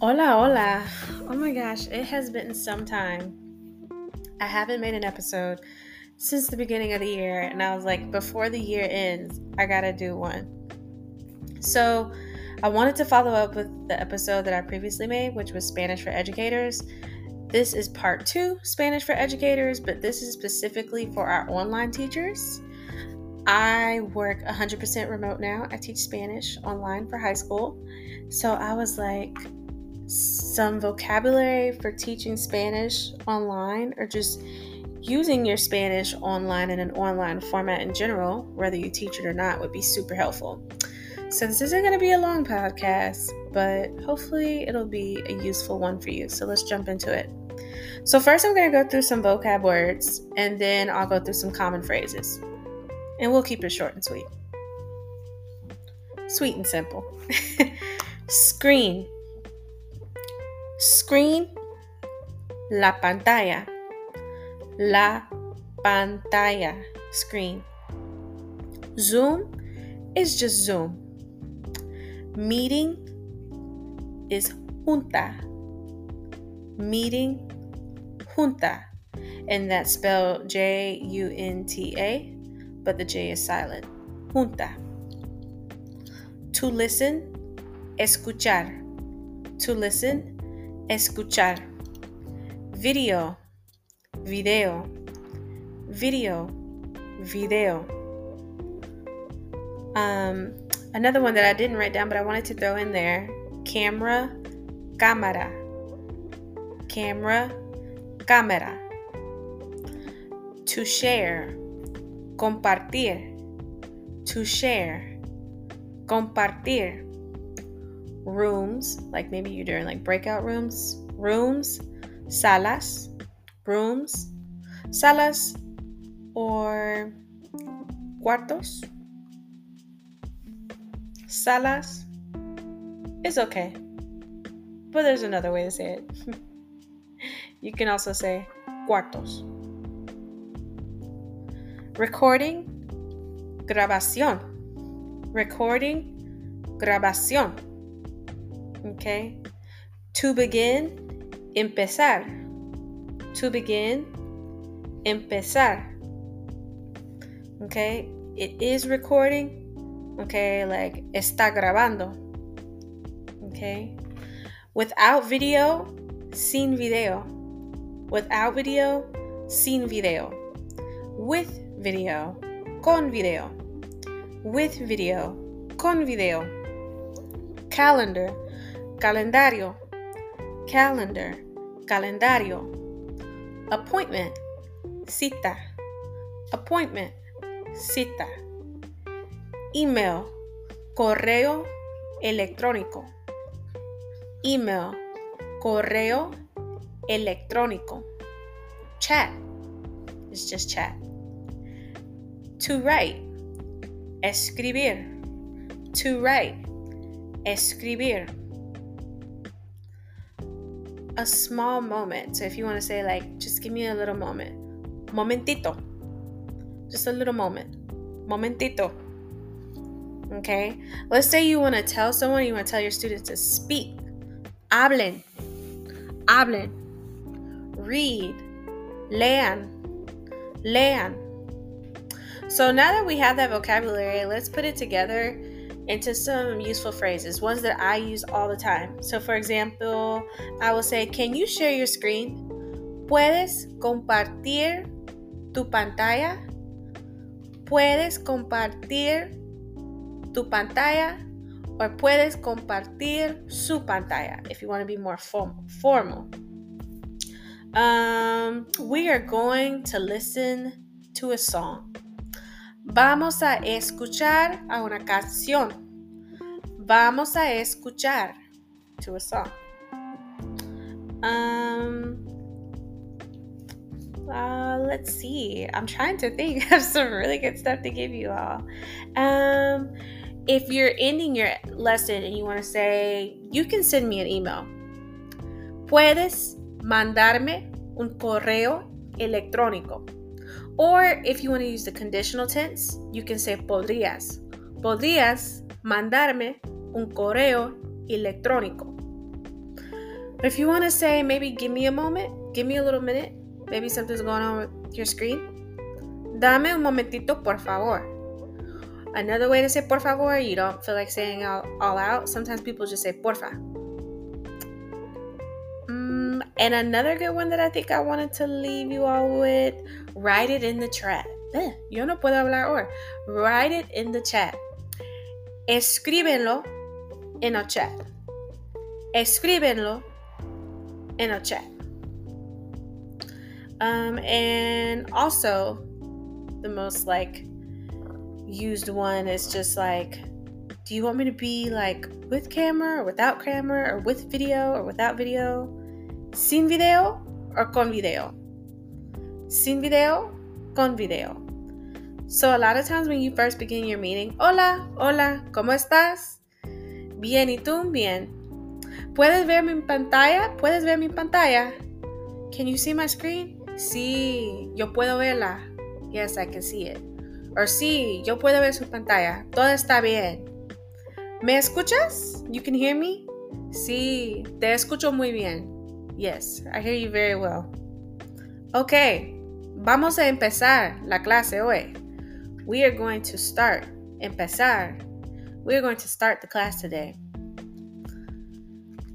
Hola, hola. Oh my gosh, it has been some time. I haven't made an episode since the beginning of the year, and I was like, before the year ends, I gotta do one. So, I wanted to follow up with the episode that I previously made, which was Spanish for Educators. This is part two, Spanish for Educators, but this is specifically for our online teachers. I work 100% remote now. I teach Spanish online for high school. So I was like, some vocabulary for teaching Spanish online or just using your Spanish online in an online format in general, whether you teach it or not, would be super helpful. So, this isn't going to be a long podcast, but hopefully it'll be a useful one for you. So, let's jump into it. So, first, I'm going to go through some vocab words and then I'll go through some common phrases. And we'll keep it short and sweet. Sweet and simple. Screen Screen, la pantalla. La pantalla, screen. Zoom is just Zoom. Meeting is junta. Meeting, junta. And that's spelled J U N T A, but the J is silent. Junta. To listen, escuchar. To listen, escuchar. Video, video, video, video. Um, another one that I didn't write down, but I wanted to throw in there camera, cámara. Camera, cámara. To share, compartir. To share, compartir rooms, like maybe you're doing like breakout rooms, rooms, salas, rooms, salas, or cuartos, salas. It's okay, but there's another way to say it. you can also say cuartos. Recording, grabación. Recording, grabación. Okay. To begin, empezar. To begin, empezar. Okay. It is recording. Okay. Like está grabando. Okay. Without video, sin video. Without video, sin video. With video, con video. With video, con video. Calendar calendario, calendar, calendario, appointment, cita, appointment, cita, email, correo electrónico, email, correo electrónico, chat, it's just chat, to write, escribir, to write, escribir a small moment. So if you want to say, like, just give me a little moment. Momentito. Just a little moment. Momentito. Okay? Let's say you want to tell someone, you want to tell your students to speak. Hablen. Hablen. Read. Lean. Lean. So now that we have that vocabulary, let's put it together into some useful phrases, ones that I use all the time. So, for example, I will say, Can you share your screen? ¿Puedes compartir tu pantalla? ¿Puedes compartir tu pantalla? Or puedes compartir su pantalla if you want to be more form- formal. Um, we are going to listen to a song. Vamos a escuchar a una canción. Vamos a escuchar to a song. Um, uh, let's see. I'm trying to think of some really good stuff to give you all. Um, if you're ending your lesson and you want to say, you can send me an email. Puedes mandarme un correo electrónico. Or if you want to use the conditional tense, you can say podrías. Podrías mandarme un correo electrónico. If you want to say, maybe give me a moment, give me a little minute, maybe something's going on with your screen, dame un momentito, por favor. Another way to say por favor, you don't feel like saying all, all out. Sometimes people just say porfa. And another good one that I think I wanted to leave you all with write it in the chat. Eh, yo no puedo hablar ahora. Write it in the chat. Escríbenlo en el chat. Escríbenlo en el chat. Um, and also, the most like used one is just like, do you want me to be like with camera or without camera or with video or without video? Sin video or con video? Sin video, con video. So a lot of times when you first begin your meeting, hola, hola, ¿cómo estás? Bien, ¿y tú? Bien. ¿Puedes ver mi pantalla? ¿Puedes ver mi pantalla? Can you see my screen? Sí, yo puedo verla. Yes, I can see it. Or sí, yo puedo ver su pantalla. Todo está bien. ¿Me escuchas? You can hear me? Sí, te escucho muy bien. Yes, I hear you very well. Ok, vamos a empezar la clase hoy. We are going to start. Empezar. We are going to start the class today.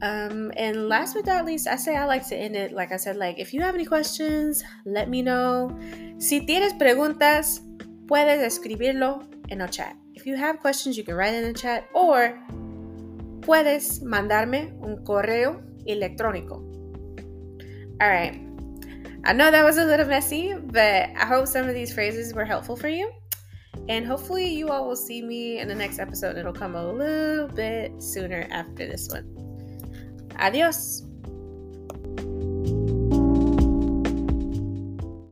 Um, and last but not least, I say I like to end it like I said, like if you have any questions, let me know. Si tienes preguntas, puedes escribirlo en el chat. If you have questions, you can write in the chat or puedes mandarme un correo electrónico. All right. I know that was a little messy, but I hope some of these phrases were helpful for you. And hopefully, you all will see me in the next episode. It'll come a little bit sooner after this one. Adios.